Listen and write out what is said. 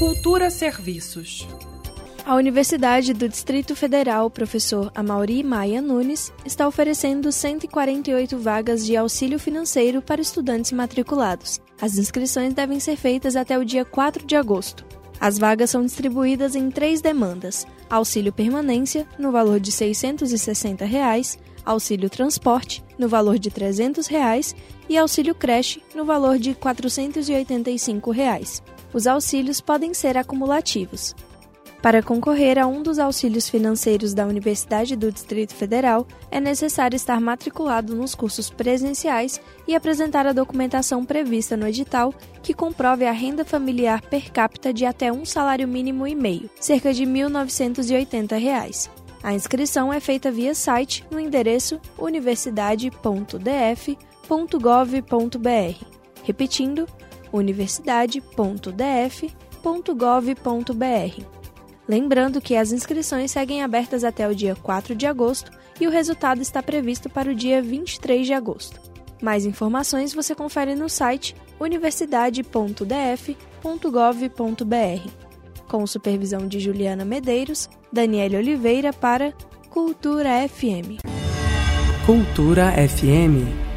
Cultura Serviços. A Universidade do Distrito Federal, professor Amauri Maia Nunes, está oferecendo 148 vagas de auxílio financeiro para estudantes matriculados. As inscrições devem ser feitas até o dia 4 de agosto. As vagas são distribuídas em três demandas: auxílio permanência, no valor de 660 reais, auxílio transporte, no valor de 300 reais, e auxílio creche, no valor de 485 reais. Os auxílios podem ser acumulativos. Para concorrer a um dos auxílios financeiros da Universidade do Distrito Federal, é necessário estar matriculado nos cursos presenciais e apresentar a documentação prevista no edital que comprove a renda familiar per capita de até um salário mínimo e meio, cerca de 1.980 reais. A inscrição é feita via site no endereço universidade.df.gov.br. Repetindo, universidade.df.gov.br. Lembrando que as inscrições seguem abertas até o dia 4 de agosto e o resultado está previsto para o dia 23 de agosto. Mais informações você confere no site universidade.df.gov.br. Com supervisão de Juliana Medeiros, Daniele Oliveira para Cultura FM. Cultura FM